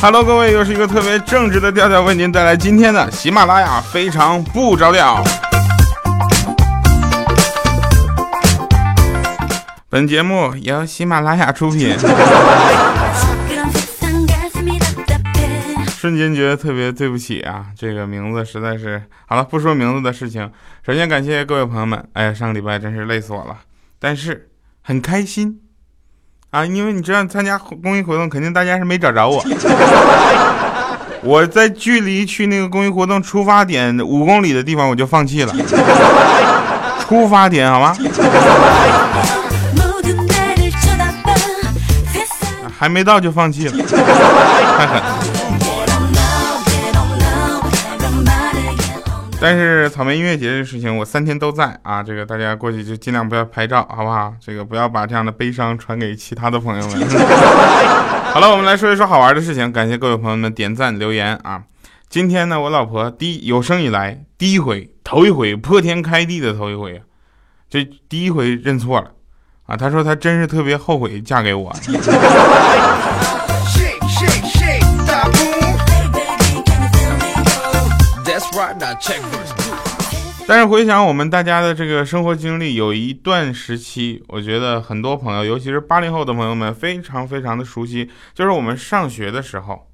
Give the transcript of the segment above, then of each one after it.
Hello，各位，又是一个特别正直的调调，为您带来今天的喜马拉雅非常不着调。本节目由喜马拉雅出品。瞬间觉得特别对不起啊，这个名字实在是好了，不说名字的事情。首先感谢各位朋友们，哎呀，上个礼拜真是累死我了，但是很开心啊，因为你知道参加公益活动，肯定大家是没找着我。我在距离去那个公益活动出发点五公里的地方，我就放弃了。出发点好吗？还没到就放弃了，太 狠但是草莓音乐节的事情，我三天都在啊！这个大家过去就尽量不要拍照，好不好？这个不要把这样的悲伤传给其他的朋友们。好了，我们来说一说好玩的事情。感谢各位朋友们点赞留言啊！今天呢，我老婆第有生以来第一回，头一回破天开地的头一回，这第一回认错了啊！她说她真是特别后悔嫁给我。但是回想我们大家的这个生活经历，有一段时期，我觉得很多朋友，尤其是八零后的朋友们，非常非常的熟悉，就是我们上学的时候，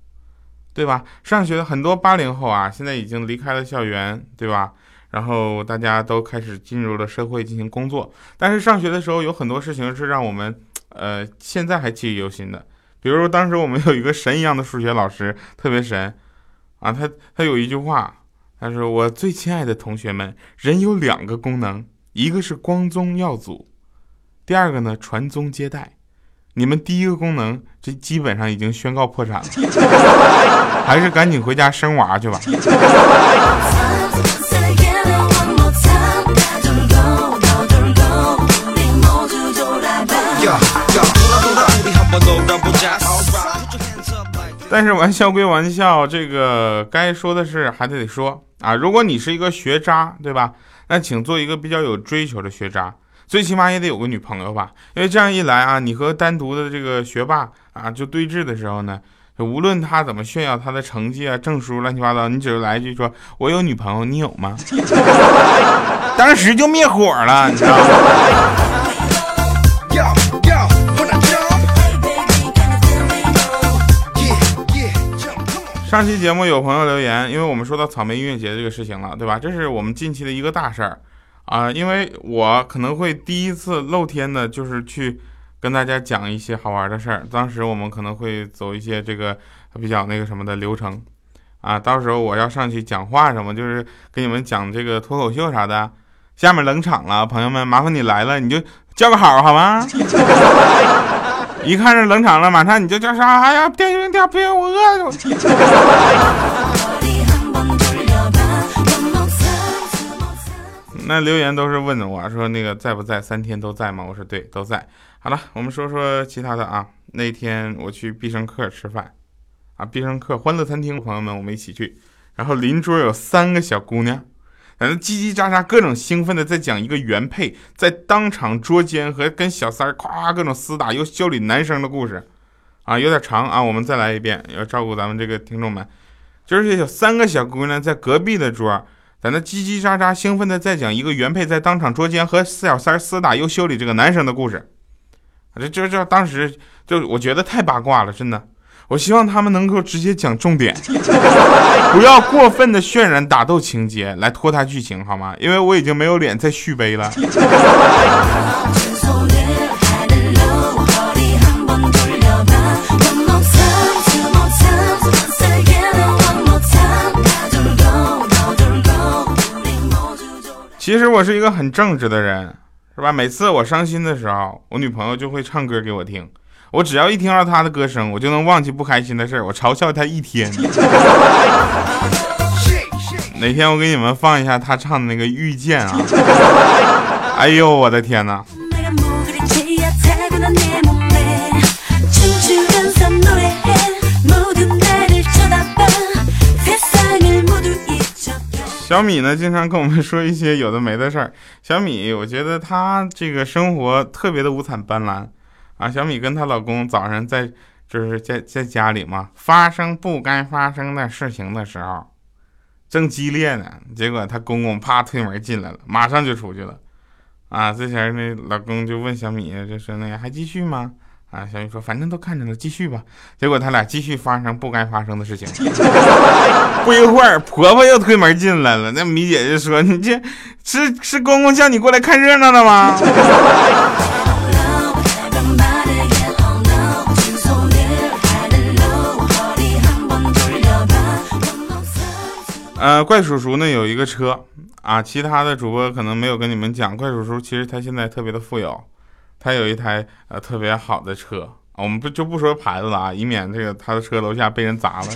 对吧？上学的很多八零后啊，现在已经离开了校园，对吧？然后大家都开始进入了社会进行工作，但是上学的时候有很多事情是让我们，呃，现在还记忆犹新的。比如说当时我们有一个神一样的数学老师，特别神，啊，他他有一句话。他说：“我最亲爱的同学们，人有两个功能，一个是光宗耀祖，第二个呢传宗接代。你们第一个功能，这基本上已经宣告破产了，还是赶紧回家生娃去吧。”但是玩笑归玩笑，这个该说的是还得得说。啊，如果你是一个学渣，对吧？那请做一个比较有追求的学渣，最起码也得有个女朋友吧。因为这样一来啊，你和单独的这个学霸啊就对峙的时候呢，无论他怎么炫耀他的成绩啊、证书乱七八糟，你只是来一句说“我有女朋友，你有吗？” 当时就灭火了，你知道吗？上期节目有朋友留言，因为我们说到草莓音乐节这个事情了，对吧？这是我们近期的一个大事儿啊，因为我可能会第一次露天的，就是去跟大家讲一些好玩的事儿。当时我们可能会走一些这个比较那个什么的流程啊，到时候我要上去讲话什么，就是给你们讲这个脱口秀啥的。下面冷场了，朋友们，麻烦你来了，你就叫个好好吗？一看是冷场了，马上你就叫啥？哎呀，电影掉别我饿了。那留言都是问的我说那个在不在？三天都在吗？我说对，都在。好了，我们说说其他的啊。那天我去必胜客吃饭，啊，必胜客欢乐餐厅，朋友们我们一起去，然后邻桌有三个小姑娘。反正叽叽喳喳，各种兴奋的在讲一个原配在当场捉奸和跟小三儿夸各种厮打又修理男生的故事，啊，有点长啊，我们再来一遍，要照顾咱们这个听众们。就是有三个小姑娘在隔壁的桌，在那叽叽喳喳兴奋的在讲一个原配在当场捉奸和小三儿厮打又修理这个男生的故事，这这这当时就我觉得太八卦了，真的。我希望他们能够直接讲重点，不要过分的渲染打斗情节来拖沓剧情，好吗？因为我已经没有脸再续杯了。其实我是一个很正直的人，是吧？每次我伤心的时候，我女朋友就会唱歌给我听。我只要一听到他的歌声，我就能忘记不开心的事儿，我嘲笑他一天。哪天我给你们放一下他唱的那个《遇见》啊！哎呦，我的天哪！小米呢，经常跟我们说一些有的没的事儿。小米，我觉得他这个生活特别的五彩斑斓。啊，小米跟她老公早上在就是在在家里嘛，发生不该发生的事情的时候，正激烈呢，结果她公公啪推门进来了，马上就出去了。啊，之前那老公就问小米，就说那个还继续吗？啊，小米说反正都看着了，继续吧。结果他俩继续发生不该发生的事情。不一会儿，婆婆又推门进来了，那米姐就说：“你这是是公公叫你过来看热闹的吗？”呃，怪叔叔呢有一个车啊，其他的主播可能没有跟你们讲，怪叔叔其实他现在特别的富有，他有一台呃特别好的车啊，我们不就不说牌子了啊，以免这个他的车楼下被人砸了。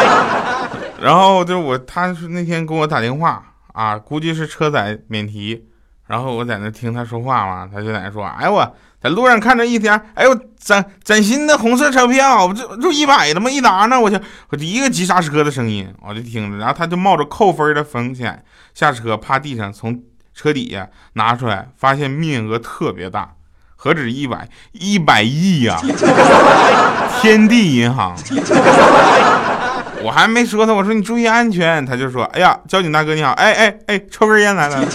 然后就我，他是那天给我打电话啊，估计是车载免提，然后我在那听他说话嘛，他就在那说，哎我。在路上看着一天，哎呦，崭崭新的红色车票，这就一百的吗？一沓呢，我就我第一个急刹车的声音，我就听着，然后他就冒着扣分的风险下车，趴地上从车底下拿出来，发现面额特别大，何止一百一百亿呀！天地银行，我还没说他，我说你注意安全，他就说，哎呀，交警大哥你好，哎哎哎，抽根烟来了。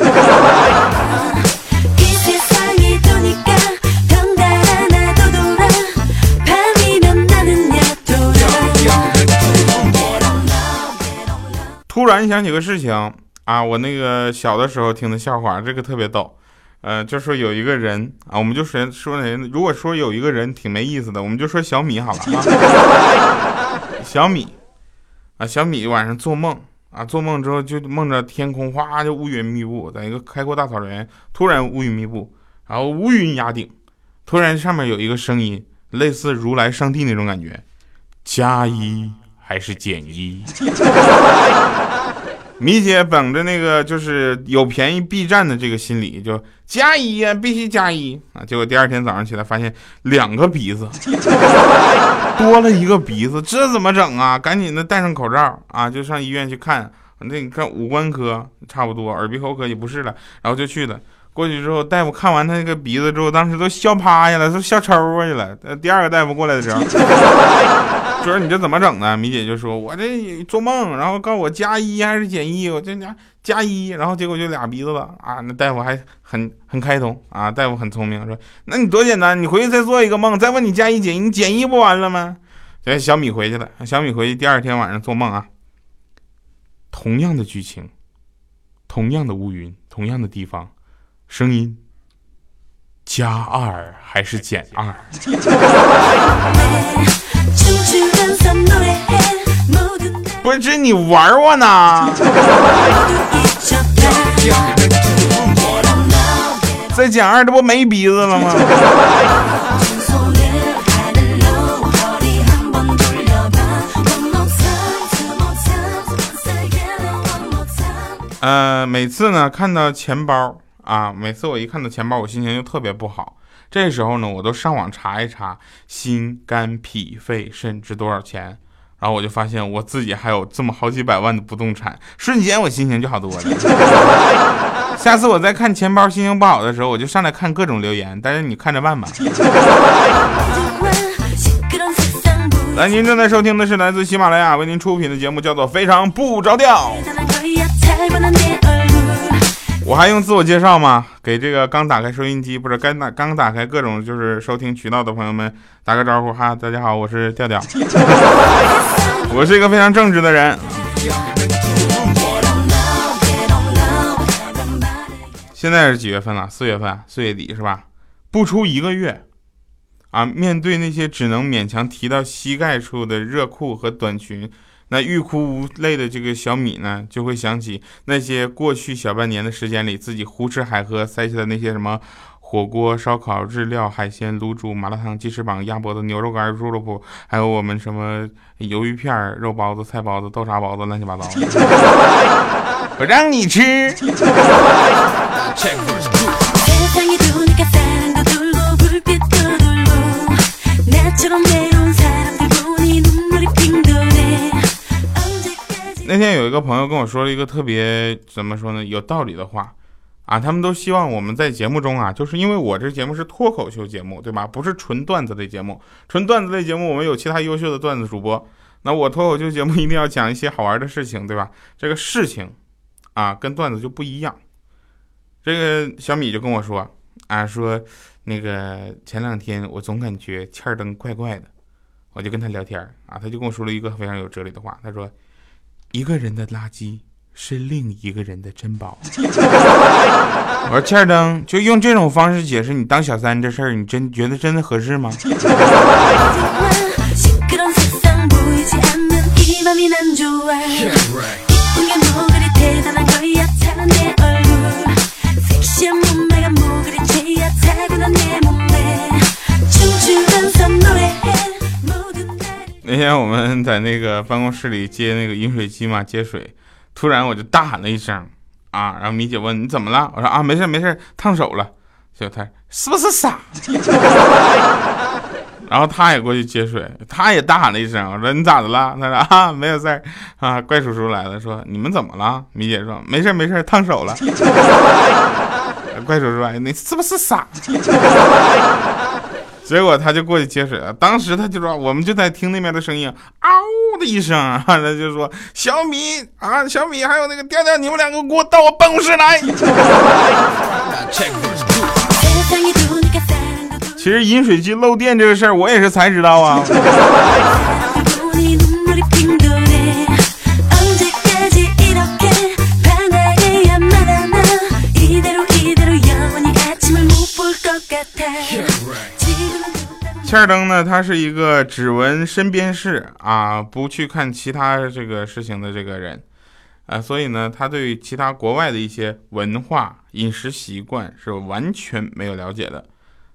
突然想起个事情啊，我那个小的时候听的笑话，这个特别逗。呃，就说有一个人啊，我们就说说那，如果说有一个人挺没意思的，我们就说小米好了啊。小米啊，小米晚上做梦啊，做梦之后就梦着天空哗就乌云密布，在一个开阔大草原，突然乌云密布，然后乌云压顶，突然上面有一个声音，类似如来上帝那种感觉，加一。还是减一，米姐本着那个就是有便宜必占的这个心理，就加一呀，必须加一啊！结果第二天早上起来发现两个鼻子 多了一个鼻子，这怎么整啊？赶紧的戴上口罩啊，就上医院去看。那你看五官科差不多，耳鼻喉科也不是了，然后就去了。过去之后，大夫看完他那个鼻子之后，当时都笑趴下了，都笑抽过去了。第二个大夫过来的时候。说你这怎么整的？米姐就说：“我这做梦，然后告诉我加一还是减一，我这加加一，然后结果就俩鼻子了啊！那大夫还很很开通啊，大夫很聪明，说：那你多简单，你回去再做一个梦，再问你加一减一，你减一不完了吗？这小米回去了，小米回去第二天晚上做梦啊，同样的剧情，同样的乌云，同样的地方，声音。”加二还是减二？不是，这你玩我呢？再减二，这不没鼻子了吗？呃，每次呢，看到钱包。啊，每次我一看到钱包，我心情就特别不好。这时候呢，我都上网查一查心肝脾肺肾值多少钱，然后我就发现我自己还有这么好几百万的不动产，瞬间我心情就好多了。下次我再看钱包心情不好的时候，我就上来看各种留言，但是你看着办吧。来，您正在收听的是来自喜马拉雅为您出品的节目，叫做《非常不着调》。我还用自我介绍吗？给这个刚打开收音机，不是刚打刚打开各种就是收听渠道的朋友们打个招呼哈，大家好，我是调调，我是一个非常正直的人。现在是几月份了？四月份，四月底是吧？不出一个月，啊，面对那些只能勉强提到膝盖处的热裤和短裙。那欲哭无泪的这个小米呢，就会想起那些过去小半年的时间里，自己胡吃海喝塞下的那些什么火锅、烧烤、日料、海鲜、卤煮、麻辣烫、鸡翅膀、鸭脖子、牛肉干、猪肉脯，还有我们什么鱿鱼片、肉包子、菜包子、豆沙包子，乱七八糟。我让你吃。那天有一个朋友跟我说了一个特别怎么说呢有道理的话，啊，他们都希望我们在节目中啊，就是因为我这节目是脱口秀节目，对吧？不是纯段子类节目，纯段子类节目我们有其他优秀的段子主播，那我脱口秀节目一定要讲一些好玩的事情，对吧？这个事情啊，跟段子就不一样。这个小米就跟我说啊，说那个前两天我总感觉欠儿灯怪怪的，我就跟他聊天啊，他就跟我说了一个非常有哲理的话，他说一个人的垃圾。是另一个人的珍宝。我说欠灯，就用这种方式解释你当小三这事儿，你真觉得真的合适吗？那天我们在那个办公室里接那个饮水机嘛，接水。突然我就大喊了一声，啊！然后米姐问你怎么了？我说啊，没事没事，烫手了。结果他是不是傻？然后他也过去接水，他也大喊了一声。我说你咋的了？他说啊，没有事儿啊。怪叔叔来了，说你们怎么了？米姐说没事没事，烫手了。怪叔叔说你是不是傻？结果他就过去接水了，当时他就说，我们就在听那边的声音，嗷的一声，他就说小米啊，小米还有那个调调，你们两个给我到我办公室来。其实饮水机漏电这个事儿，我也是才知道啊。欠灯呢，他是一个只闻身边事啊，不去看其他这个事情的这个人，啊，所以呢，他对其他国外的一些文化、饮食习惯是完全没有了解的。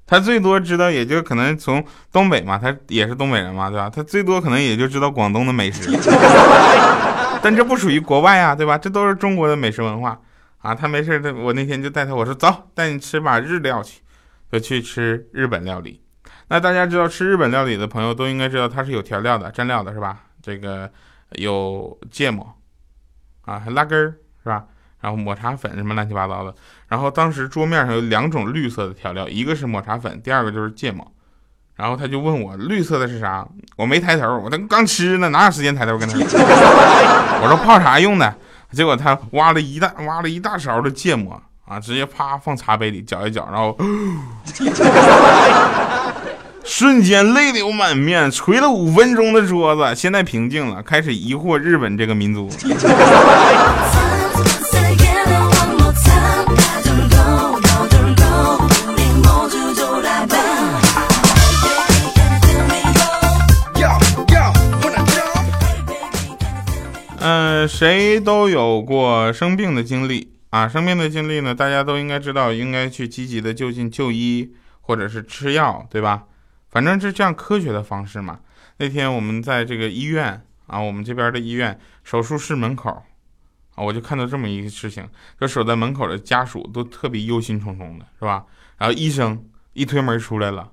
他最多知道，也就可能从东北嘛，他也是东北人嘛，对吧？他最多可能也就知道广东的美食，但这不属于国外啊，对吧？这都是中国的美食文化啊。他没事，他我那天就带他，我说走，带你吃把日料去，就去吃日本料理。那大家知道吃日本料理的朋友都应该知道它是有调料的、蘸料的，是吧？这个有芥末啊，还辣根儿，是吧？然后抹茶粉什么乱七八糟的。然后当时桌面上有两种绿色的调料，一个是抹茶粉，第二个就是芥末。然后他就问我绿色的是啥？我没抬头，我那刚吃呢，哪有时间抬头跟他？我说泡啥用的？结果他挖了一大挖了一大勺的芥末啊，直接啪放茶杯里搅一搅，然后。瞬间泪流满面，捶了五分钟的桌子，现在平静了，开始疑惑日本这个民族。嗯，谁都有过生病的经历啊，生病的经历呢，大家都应该知道，应该去积极的就近就医，或者是吃药，对吧？反正是这样科学的方式嘛。那天我们在这个医院啊，我们这边的医院手术室门口啊，我就看到这么一个事情，就守在门口的家属都特别忧心忡忡的，是吧？然后医生一推门出来了，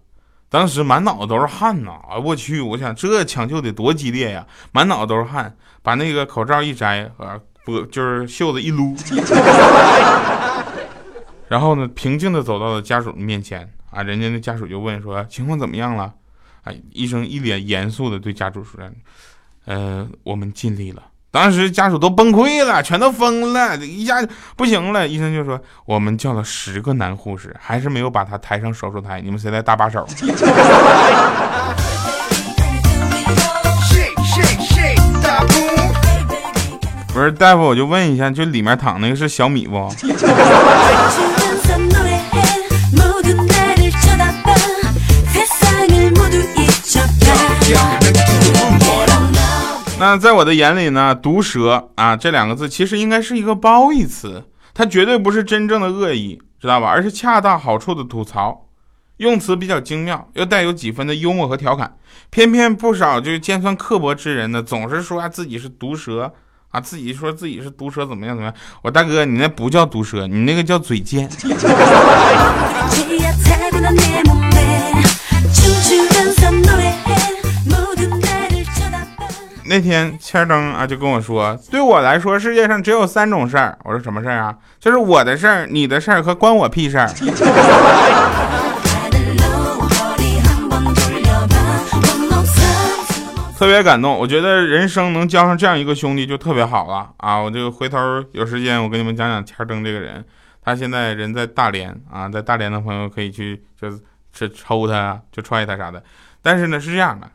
当时满脑子都是汗呐！啊，我去，我想这抢救得多激烈呀，满脑子都是汗，把那个口罩一摘啊，不就是袖子一撸，然后呢，平静的走到了家属的面前。啊，人家那家属就问说情况怎么样了？哎，医生一脸严肃的对家属说：“呃，我们尽力了。”当时家属都崩溃了，全都疯了，一下不行了。医生就说：“我们叫了十个男护士，还是没有把他抬上手术台，你们谁来搭把手？” 不是大夫，我就问一下，就里面躺那个是小米不？那在我的眼里呢，毒舌啊这两个字其实应该是一个褒义词，它绝对不是真正的恶意，知道吧？而是恰到好处的吐槽，用词比较精妙，又带有几分的幽默和调侃。偏偏不少就是尖酸刻薄之人呢，总是说自己是毒舌啊，自己说自己是毒舌怎么样怎么样？我大哥，你那不叫毒舌，你那个叫嘴贱。那天千灯啊就跟我说，对我来说世界上只有三种事儿。我说什么事儿啊？就是我的事儿、你的事儿和关我屁事儿。特别感动，我觉得人生能交上这样一个兄弟就特别好了啊！我就回头有时间我跟你们讲讲千灯这个人，他现在人在大连啊，在大连的朋友可以去就是去抽他，就踹他啥的。但是呢是这样的。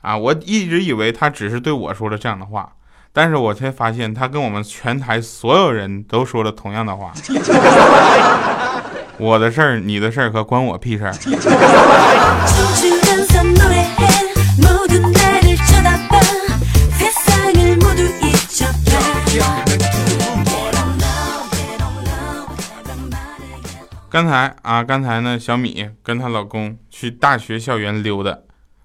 啊，我一直以为他只是对我说了这样的话，但是我才发现他跟我们全台所有人都说了同样的话。我的事儿、你的事儿可关我屁事儿。刚才啊，刚才呢，小米跟她老公去大学校园溜达，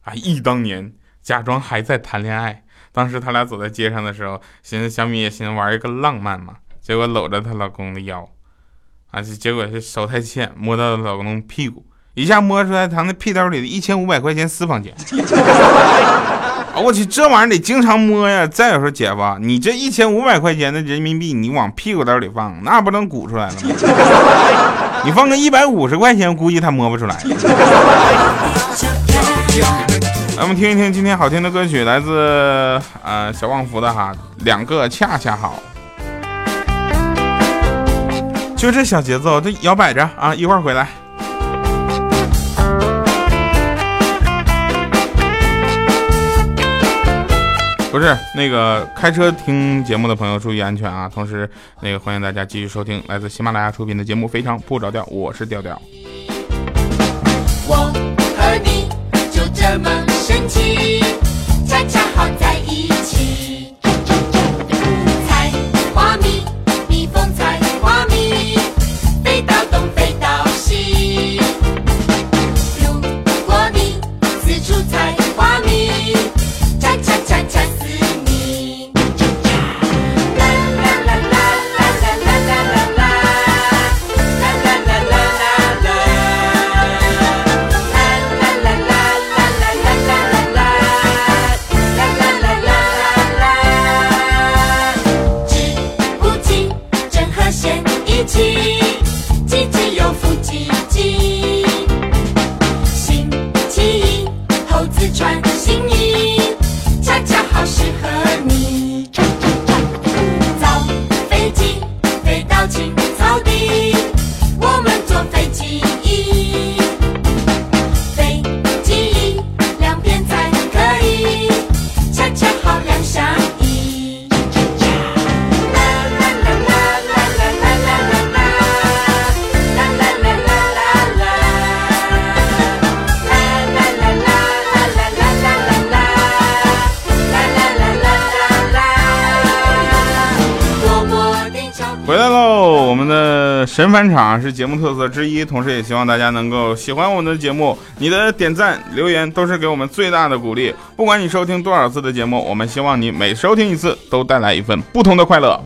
啊，忆当年。假装还在谈恋爱，当时他俩走在街上的时候，寻思小米也寻思玩一个浪漫嘛，结果搂着她老公的腰，啊，结果是手太欠，摸到了老公屁股，一下摸出来他那屁兜里的一千五百块钱私房钱。啊我去，这玩意儿得经常摸呀！再有说姐夫，你这一千五百块钱的人民币，你往屁股兜里放，那不能鼓出来了吗？你放个一百五十块钱，估计他摸不出来。咱们听一听今天好听的歌曲，来自呃小旺福的哈，两个恰恰好，就这小节奏，这摇摆着啊，一会儿回来。不是那个开车听节目的朋友注意安全啊！同时那个欢迎大家继续收听来自喜马拉雅出品的节目《非常不着调》，我是调调。我和你就这么。恰恰好在一起。神返场是节目特色之一，同时也希望大家能够喜欢我们的节目。你的点赞、留言都是给我们最大的鼓励。不管你收听多少次的节目，我们希望你每收听一次都带来一份不同的快乐。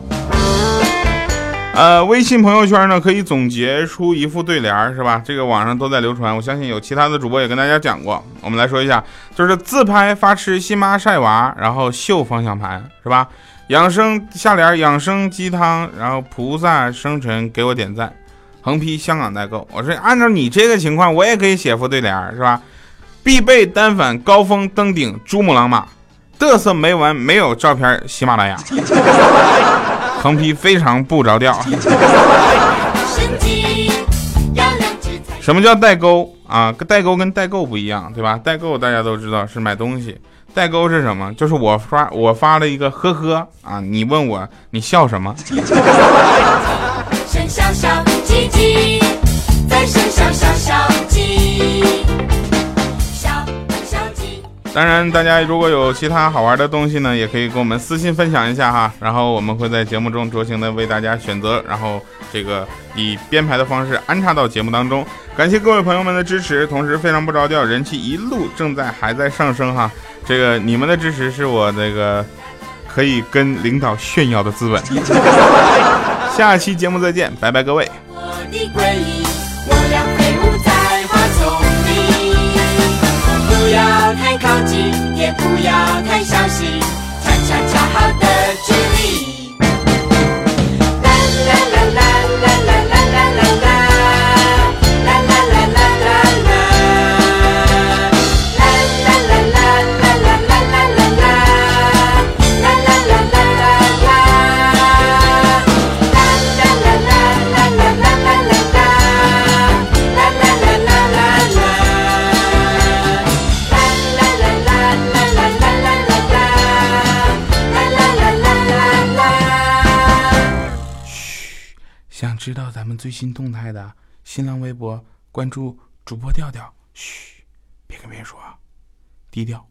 呃，微信朋友圈呢可以总结出一副对联，是吧？这个网上都在流传，我相信有其他的主播也跟大家讲过。我们来说一下，就是自拍发吃，新妈晒娃，然后秀方向盘，是吧？养生下联，养生鸡汤，然后菩萨生辰给我点赞，横批香港代购。我说按照你这个情况，我也可以写副对联，是吧？必备单反，高峰登顶，珠穆朗玛，嘚瑟没完，没有照片，喜马拉雅。横批非常不着调。什么叫代沟啊？代沟跟代购不一样，对吧？代购大家都知道是买东西。代沟是什么？就是我发我发了一个呵呵啊，你问我你笑什么？当然，大家如果有其他好玩的东西呢，也可以跟我们私信分享一下哈。然后我们会在节目中酌情的为大家选择，然后这个以编排的方式安插到节目当中。感谢各位朋友们的支持，同时非常不着调，人气一路正在还在上升哈。这个你们的支持是我这个可以跟领导炫耀的资本。下期节目再见，拜拜各位。不要太靠近，不要太小心恰恰恰好的距离。最新动态的，新浪微博关注主播调调。嘘，别跟别人说啊，低调。